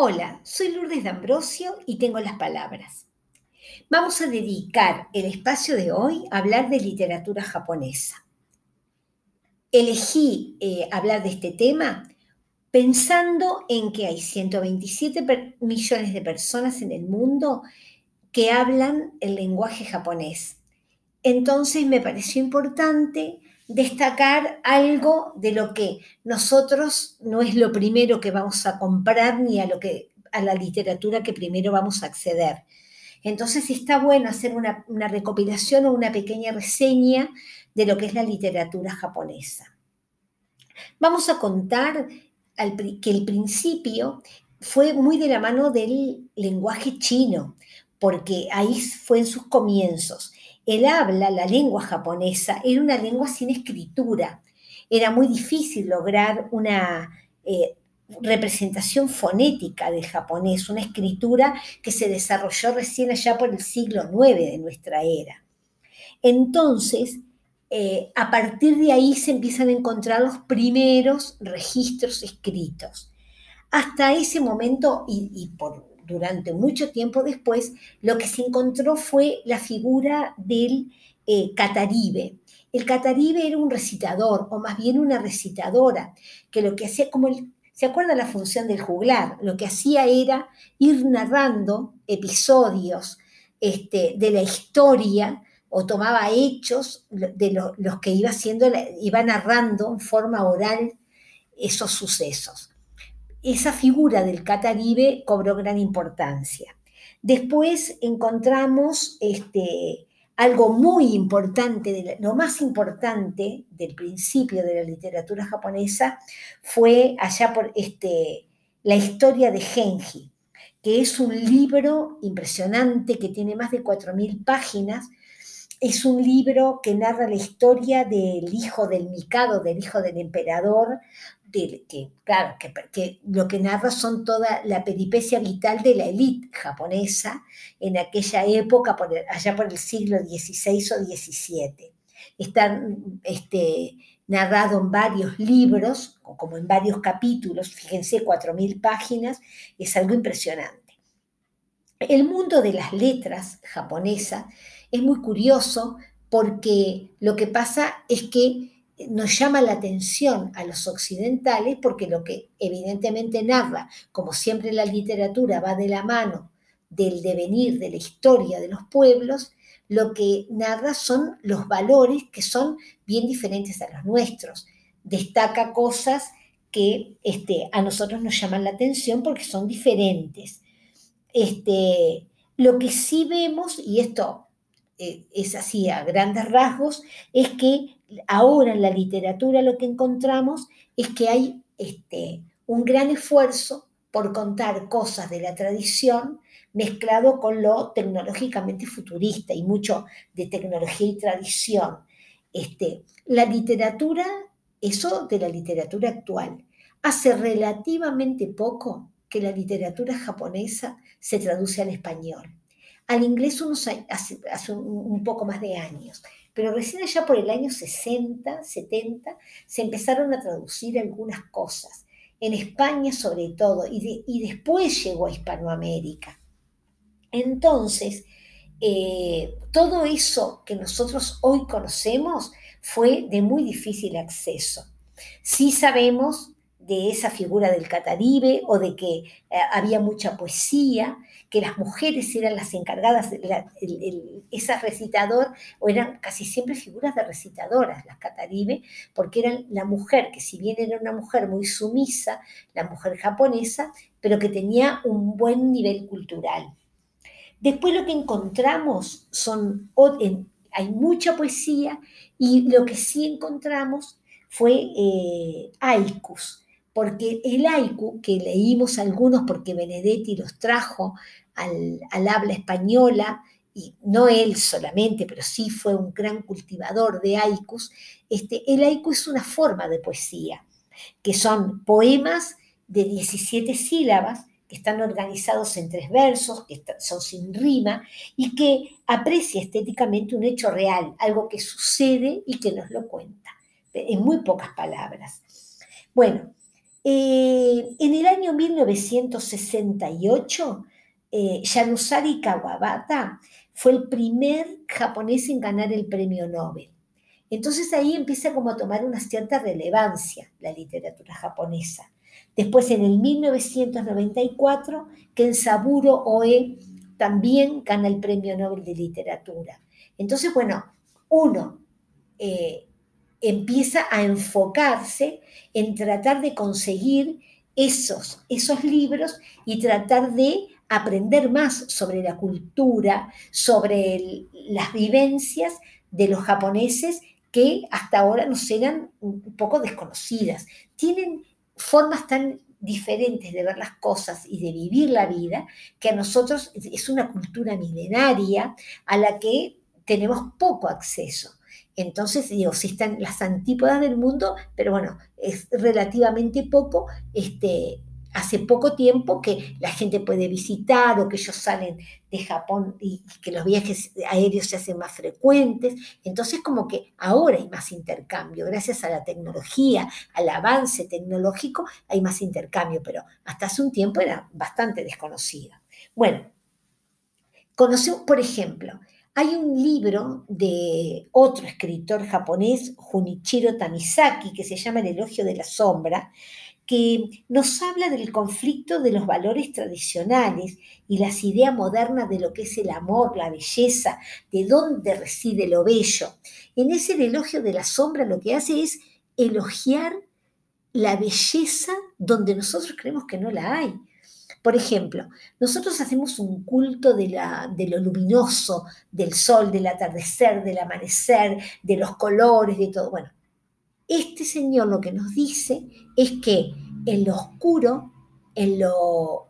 Hola, soy Lourdes D'Ambrosio y tengo las palabras. Vamos a dedicar el espacio de hoy a hablar de literatura japonesa. Elegí eh, hablar de este tema pensando en que hay 127 millones de personas en el mundo que hablan el lenguaje japonés. Entonces me pareció importante destacar algo de lo que nosotros no es lo primero que vamos a comprar ni a lo que a la literatura que primero vamos a acceder. Entonces está bueno hacer una, recopilación o una pequeña reseña de lo que es la literatura japonesa. Vamos a contar que el principio fue muy de la mano del lenguaje chino, porque ahí fue en sus comienzos. El habla, la lengua japonesa, era una lengua sin escritura. Era muy difícil lograr una eh, representación fonética del japonés, una escritura que se desarrolló recién allá por el siglo IX de nuestra era. Entonces, eh, a partir de ahí se empiezan a encontrar los primeros registros escritos. Hasta ese momento, y por durante mucho tiempo después, lo que se encontró fue la figura del eh, cataribe. El cataribe era un recitador, o más bien una recitadora, que lo que hacía como ¿Se acuerda la función del juglar? Lo que hacía era ir narrando episodios este, de la historia o tomaba hechos de los que iba haciendo, iba narrando en forma oral esos sucesos esa figura del Cataribe cobró gran importancia. Después encontramos este, algo muy importante, lo más importante del principio de la literatura japonesa fue allá por este, la historia de Genji, que es un libro impresionante que tiene más de 4.000 páginas. Es un libro que narra la historia del hijo del Mikado, del hijo del emperador, que, claro, que, lo que narra son toda la peripecia vital de la élite japonesa en aquella época, allá por el siglo XVI o XVII. Está este, narrado en varios libros, como en varios capítulos, fíjense, 4.000 páginas, es algo impresionante. El mundo de las letras japonesa es muy curioso porque lo que pasa es que nos llama la atención a los occidentales porque lo que evidentemente narra, como siempre la literatura va de la mano del devenir de la historia de los pueblos, lo que narra son los valores que son bien diferentes a los nuestros. Destaca cosas que este, a nosotros nos llaman la atención porque son diferentes. Este, lo que sí vemos, y esto eh, es así a grandes rasgos, es que ahora en la literatura lo que encontramos es que hay este, un gran esfuerzo por contar cosas de la tradición mezclado con lo tecnológicamente futurista y mucho de tecnología y tradición. Este, la literatura, eso de la literatura actual, hace relativamente poco que la literatura japonesa se traduce al español. Al inglés unos hace, hace un poco más de años pero recién allá por el año 60, 70, se empezaron a traducir algunas cosas, en España sobre todo, y, después llegó a Hispanoamérica. Entonces, eh, todo eso que nosotros hoy conocemos fue de muy difícil acceso. Sí sabemos de esa figura del Cataribe o de que eh, había mucha poesía, que las mujeres eran las encargadas, de esa recitador, o eran casi siempre figuras de recitadoras, las Cataribe, porque eran la mujer, que si bien era una mujer muy sumisa, la mujer japonesa, pero que tenía un buen nivel cultural. Después lo que encontramos son, hay mucha poesía y lo que sí encontramos fue eh, haikus, porque el haiku, que leímos algunos porque Benedetti los trajo al, habla española, y no él solamente, pero sí fue un gran cultivador de haikus, este, el haiku es una forma de poesía, que son poemas de 17 sílabas que están organizados en tres versos, que son sin rima, y que aprecia estéticamente un hecho real, algo que sucede y que nos lo cuenta, en muy pocas palabras. Bueno, eh, en el año año 1968, eh, Yanusari Kawabata fue el primer japonés en ganar el premio Nobel. Entonces ahí empieza como a tomar una cierta relevancia la literatura japonesa. Después en el 1994, Kensaburo Oe también gana el premio Nobel de Literatura. Entonces, bueno, uno eh, empieza a enfocarse en tratar de conseguir esos, esos libros y tratar de aprender más sobre la cultura, sobre las vivencias de los japoneses que hasta ahora nos eran un poco desconocidas. Tienen formas tan diferentes de ver las cosas y de vivir la vida que a nosotros es una cultura milenaria a la que tenemos poco acceso. Entonces, digo, sí están las antípodas del mundo, pero bueno, es relativamente poco este, hace poco tiempo que la gente puede visitar o que ellos salen de Japón y que los viajes aéreos se hacen más frecuentes. Entonces como que ahora hay más intercambio, gracias a la tecnología, al avance tecnológico, hay más intercambio, pero hasta hace un tiempo era bastante desconocida. Bueno, conocemos, por ejemplo, hay un libro de otro escritor japonés, Junichiro Tamizaki, que se llama El elogio de la sombra, que nos habla del conflicto de los valores tradicionales y las ideas modernas de lo que es el amor, la belleza, de dónde reside lo bello. En ese elogio de la sombra lo que hace es elogiar la belleza donde nosotros creemos que no la hay. Por ejemplo, nosotros hacemos un culto de, lo luminoso, del sol, del atardecer, del amanecer, de los colores, de todo. Bueno, este Señor lo que nos dice es que en lo oscuro, en lo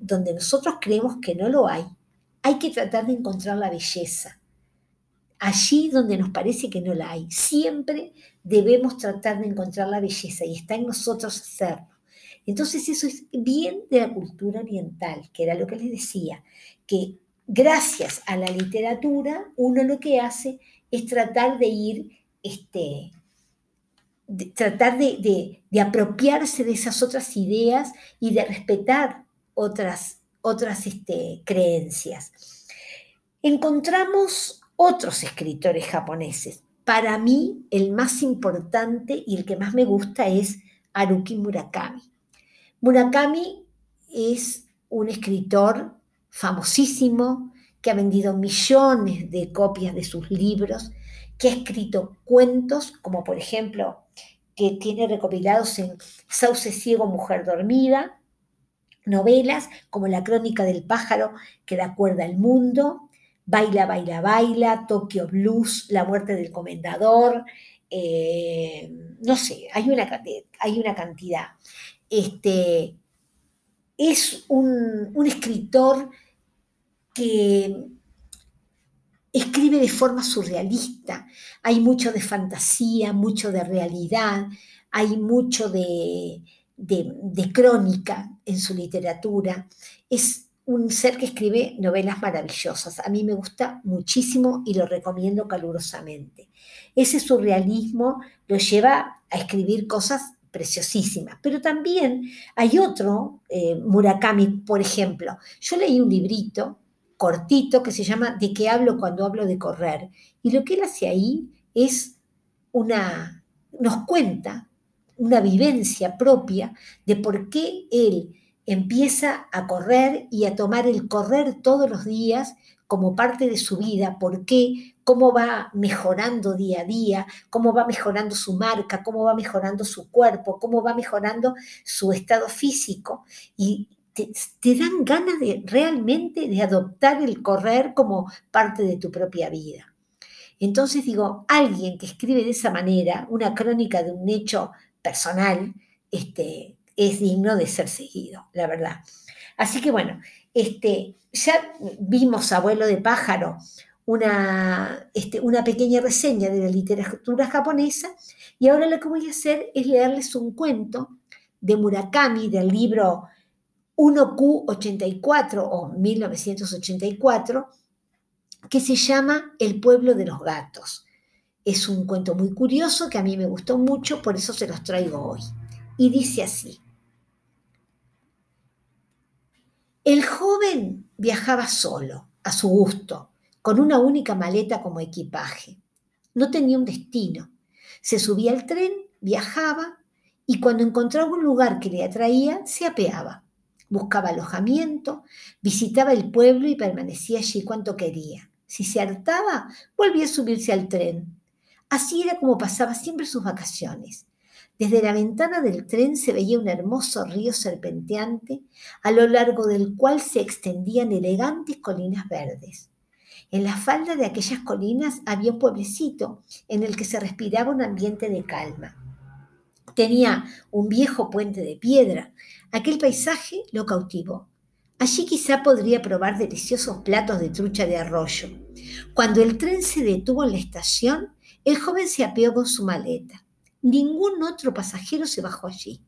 donde nosotros creemos que no lo hay, hay que tratar de encontrar la belleza. Allí donde nos parece que no la hay, siempre debemos tratar de encontrar la belleza y está en nosotros hacerlo. Entonces eso es bien de la cultura oriental, que era lo que les decía, que gracias a la literatura uno lo que hace es tratar de ir este, tratar de, apropiarse de esas otras ideas y de respetar otras, otras este, creencias. Encontramos otros escritores japoneses. Para mí, el más importante y el que más me gusta es Haruki Murakami. Murakami es un escritor famosísimo que ha vendido millones de copias de sus libros, que ha escrito cuentos, como por ejemplo que tiene recopilados en Sauce Ciego, Mujer Dormida, novelas como La Crónica del Pájaro que da cuerda al mundo, Baila, Baila, Baila, Tokyo Blues, La Muerte del Comendador, eh, no sé, hay una, hay una cantidad. Este, es un, un escritor que escribe de forma surrealista. Hay mucho de fantasía, mucho de realidad, hay mucho de, crónica en su literatura. Es un ser que escribe novelas maravillosas. A mí me gusta muchísimo y lo recomiendo calurosamente. Ese surrealismo lo lleva a escribir cosas Pero también hay otro, eh, Murakami, por ejemplo. Yo leí un librito cortito que se llama ¿De qué hablo cuando hablo de correr? Y lo que él hace ahí es una, nos cuenta una vivencia propia de por qué él empieza a correr y a tomar el correr todos los días como parte de su vida, por qué, cómo va mejorando día a día, cómo va mejorando su marca, cómo va mejorando su cuerpo, cómo va mejorando su estado físico. Y te, dan ganas de realmente de adoptar el correr como parte de tu propia vida. Entonces digo, alguien que escribe de esa manera una crónica de un hecho personal, este, es digno de ser seguido, la verdad. Así que bueno, este, ya vimos, abuelo de pájaro, una, este, una pequeña reseña de la literatura japonesa y ahora lo que voy a hacer es leerles un cuento de Murakami, del libro 1Q84 o 1984, que se llama El pueblo de los gatos. Es un cuento muy curioso que a mí me gustó mucho, por eso se los traigo hoy. Y dice así, El joven viajaba solo, a su gusto, con una única maleta como equipaje. No tenía un destino. Se subía al tren, viajaba y cuando encontraba un lugar que le atraía, se apeaba. Buscaba alojamiento, visitaba el pueblo y permanecía allí cuanto quería. Si se hartaba, volvía a subirse al tren. Así era como pasaba siempre sus vacaciones. Desde la ventana del tren se veía un hermoso río serpenteante, a lo largo del cual se extendían elegantes colinas verdes. En la falda de aquellas colinas había un pueblecito en el que se respiraba un ambiente de calma. Tenía un viejo puente de piedra. Aquel paisaje lo cautivó. Allí quizá podría probar deliciosos platos de trucha de arroyo. Cuando el tren se detuvo en la estación, el joven se apeó con su maleta. Ningún otro pasajero se bajó allí.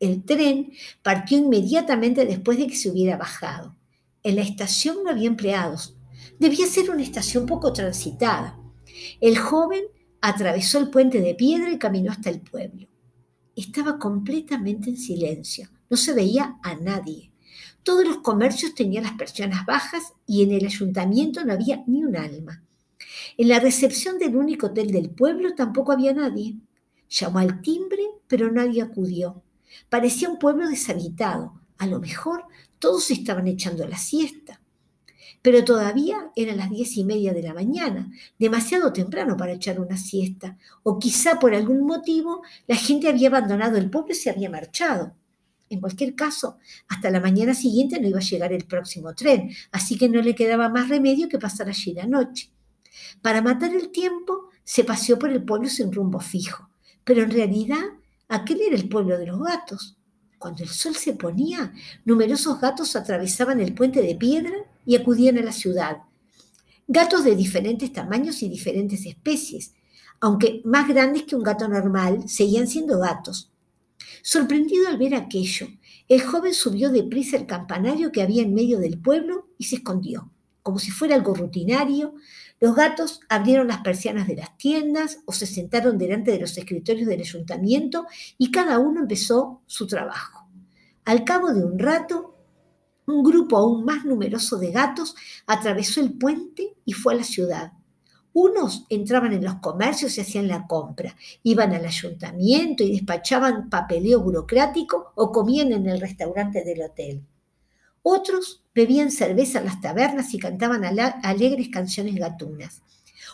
El tren partió inmediatamente después de que se hubiera bajado. En la estación no había empleados. Debía ser una estación poco transitada. El joven atravesó el puente de piedra y caminó hasta el pueblo estaba completamente en silencio, no se veía a nadie. Todos los comercios tenían las persianas bajas y en el ayuntamiento no había ni un alma. En la recepción del único hotel del pueblo tampoco había nadie. Llamó al timbre, pero nadie acudió. Parecía un pueblo deshabitado. A lo mejor todos estaban echando la siesta pero todavía eran las diez y media de la mañana, demasiado temprano para echar una siesta, o quizá por algún motivo la gente había abandonado el pueblo y se había marchado. En cualquier caso, hasta la mañana siguiente no iba a llegar el próximo tren, así que no le quedaba más remedio que pasar allí la noche. Para matar el tiempo, se paseó por el pueblo sin rumbo fijo, pero en realidad aquel era el pueblo de los gatos. Cuando el sol se ponía, numerosos gatos atravesaban el puente de piedra y acudían a la ciudad. Gatos de diferentes tamaños y diferentes especies, aunque más grandes que un gato normal, seguían siendo gatos. Sorprendido al ver aquello, el joven subió deprisa el campanario que había en medio del pueblo y se escondió. Como si fuera algo rutinario, los gatos abrieron las persianas de las tiendas o se sentaron delante de los escritorios del ayuntamiento y cada uno empezó su trabajo. Al cabo de un rato, un grupo aún más numeroso de gatos atravesó el puente y fue a la ciudad. Unos entraban en los comercios y hacían la compra, iban al ayuntamiento y despachaban papeleo burocrático o comían en el restaurante del hotel. Otros bebían cerveza en las tabernas y cantaban alegres canciones gatunas.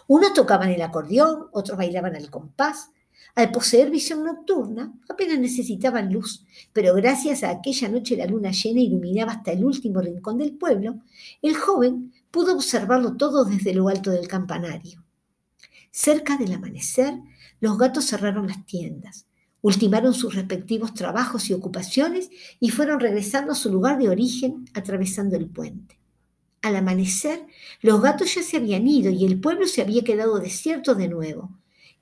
Unos tocaban el acordeón, otros bailaban al compás, al poseer visión nocturna, apenas necesitaban luz, pero gracias a aquella noche la luna llena iluminaba hasta el último rincón del pueblo, el joven pudo observarlo todo desde lo alto del campanario. Cerca del amanecer, los gatos cerraron las tiendas, ultimaron sus respectivos trabajos y ocupaciones y fueron regresando a su lugar de origen atravesando el puente. Al amanecer, los gatos ya se habían ido y el pueblo se había quedado desierto de nuevo.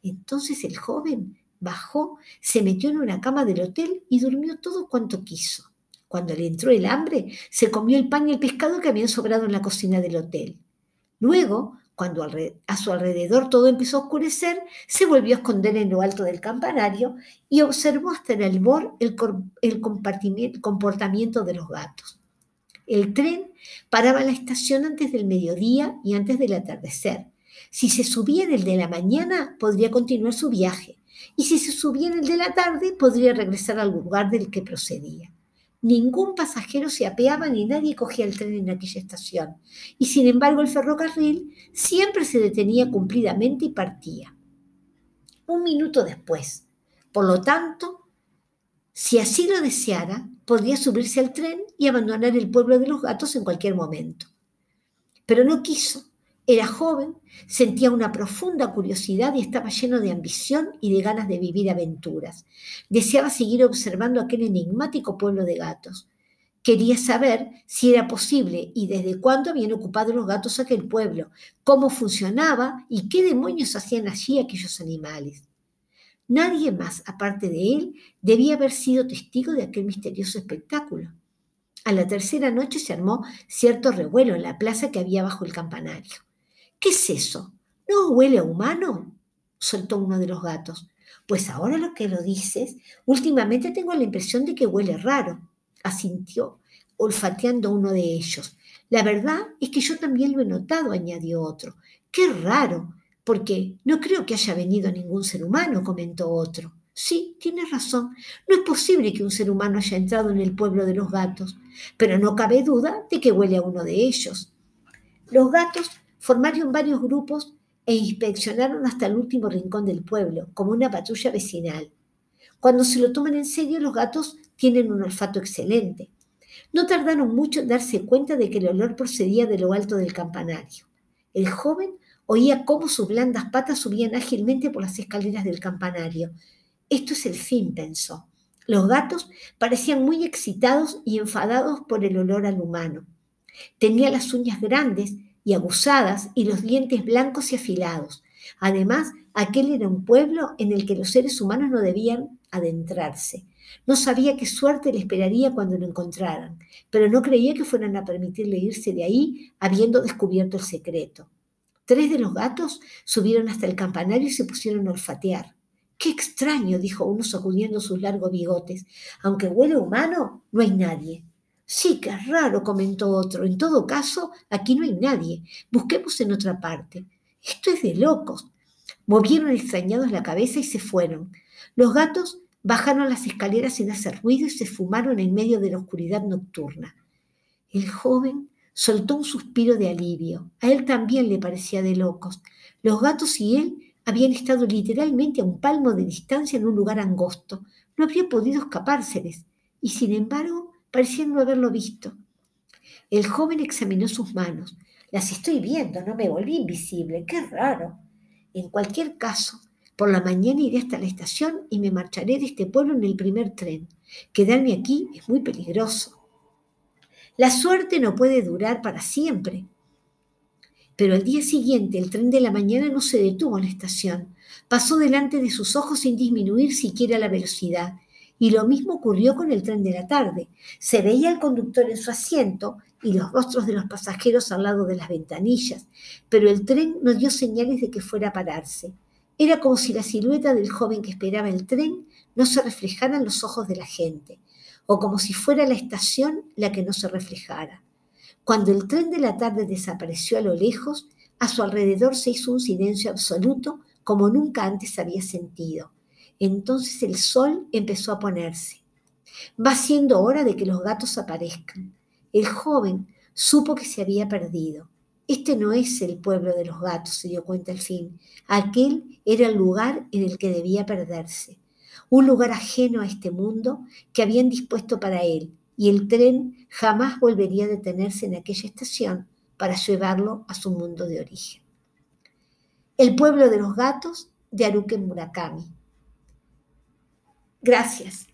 Entonces el joven bajó, se metió en una cama del hotel y durmió todo cuanto quiso. Cuando le entró el hambre, se comió el pan y el pescado que habían sobrado en la cocina del hotel. Luego, cuando a su alrededor todo empezó a oscurecer, se volvió a esconder en lo alto del campanario y observó hasta el albor el, comportamiento de los gatos. El tren paraba en la estación antes del mediodía y antes del atardecer. Si se subía en el de la mañana, podría continuar su viaje. Y si se subía en el de la tarde, podría regresar al lugar del que procedía. Ningún pasajero se apeaba ni nadie cogía el tren en aquella estación. Y sin embargo el ferrocarril siempre se detenía cumplidamente y partía. Un minuto después. Por lo tanto, si así lo deseara, podría subirse al tren y abandonar el pueblo de los gatos en cualquier momento. Pero no quiso era joven, sentía una profunda curiosidad y estaba lleno de ambición y de ganas de vivir aventuras. Deseaba seguir observando aquel enigmático pueblo de gatos. Quería saber si era posible y desde cuándo habían ocupado los gatos aquel pueblo, cómo funcionaba y qué demonios hacían allí aquellos animales. Nadie más, aparte de él, debía haber sido testigo de aquel misterioso espectáculo. A la tercera noche se armó cierto revuelo en la plaza que había bajo el campanario. ¿Qué es eso? ¿No huele a humano? soltó uno de los gatos. Pues ahora lo que lo dices, últimamente tengo la impresión de que huele raro, asintió olfateando uno de ellos. La verdad es que yo también lo he notado, añadió otro. Qué raro, porque no creo que haya venido ningún ser humano, comentó otro. Sí, tienes razón. No es posible que un ser humano haya entrado en el pueblo de los gatos, pero no cabe duda de que huele a uno de ellos. Los gatos formaron varios grupos e inspeccionaron hasta el último rincón del pueblo, como una patrulla vecinal. Cuando se lo toman en serio, los gatos tienen un olfato excelente. No tardaron mucho en darse cuenta de que el olor procedía de lo alto del campanario. El joven oía cómo sus blandas patas subían ágilmente por las escaleras del campanario. Esto es el fin, pensó. Los gatos parecían muy excitados y enfadados por el olor al humano. Tenía las uñas grandes y abusadas y los dientes blancos y afilados. Además, aquel era un pueblo en el que los seres humanos no debían adentrarse. No sabía qué suerte le esperaría cuando lo encontraran, pero no creía que fueran a permitirle irse de ahí habiendo descubierto el secreto. Tres de los gatos subieron hasta el campanario y se pusieron a olfatear. Qué extraño, dijo uno sacudiendo sus largos bigotes. Aunque huele humano, no hay nadie. Sí, qué raro, comentó otro. En todo caso, aquí no hay nadie. Busquemos en otra parte. Esto es de locos. Movieron extrañados la cabeza y se fueron. Los gatos bajaron las escaleras sin hacer ruido y se fumaron en medio de la oscuridad nocturna. El joven soltó un suspiro de alivio. A él también le parecía de locos. Los gatos y él habían estado literalmente a un palmo de distancia en un lugar angosto. No habría podido escapárseles. Y sin embargo, parecían no haberlo visto. El joven examinó sus manos. Las estoy viendo, no me volví invisible. Qué raro. En cualquier caso, por la mañana iré hasta la estación y me marcharé de este pueblo en el primer tren. Quedarme aquí es muy peligroso. La suerte no puede durar para siempre. Pero al día siguiente el tren de la mañana no se detuvo en la estación. Pasó delante de sus ojos sin disminuir siquiera la velocidad y lo mismo ocurrió con el tren de la tarde. Se veía al conductor en su asiento y los rostros de los pasajeros al lado de las ventanillas, pero el tren no dio señales de que fuera a pararse. Era como si la silueta del joven que esperaba el tren no se reflejara en los ojos de la gente, o como si fuera la estación la que no se reflejara. Cuando el tren de la tarde desapareció a lo lejos, a su alrededor se hizo un silencio absoluto como nunca antes había sentido. Entonces el sol empezó a ponerse. Va siendo hora de que los gatos aparezcan. El joven supo que se había perdido. Este no es el pueblo de los gatos, se dio cuenta al fin. Aquel era el lugar en el que debía perderse. Un lugar ajeno a este mundo que habían dispuesto para él, y el tren jamás volvería a detenerse en aquella estación para llevarlo a su mundo de origen. El pueblo de los gatos de Haruki Murakami. Gracias.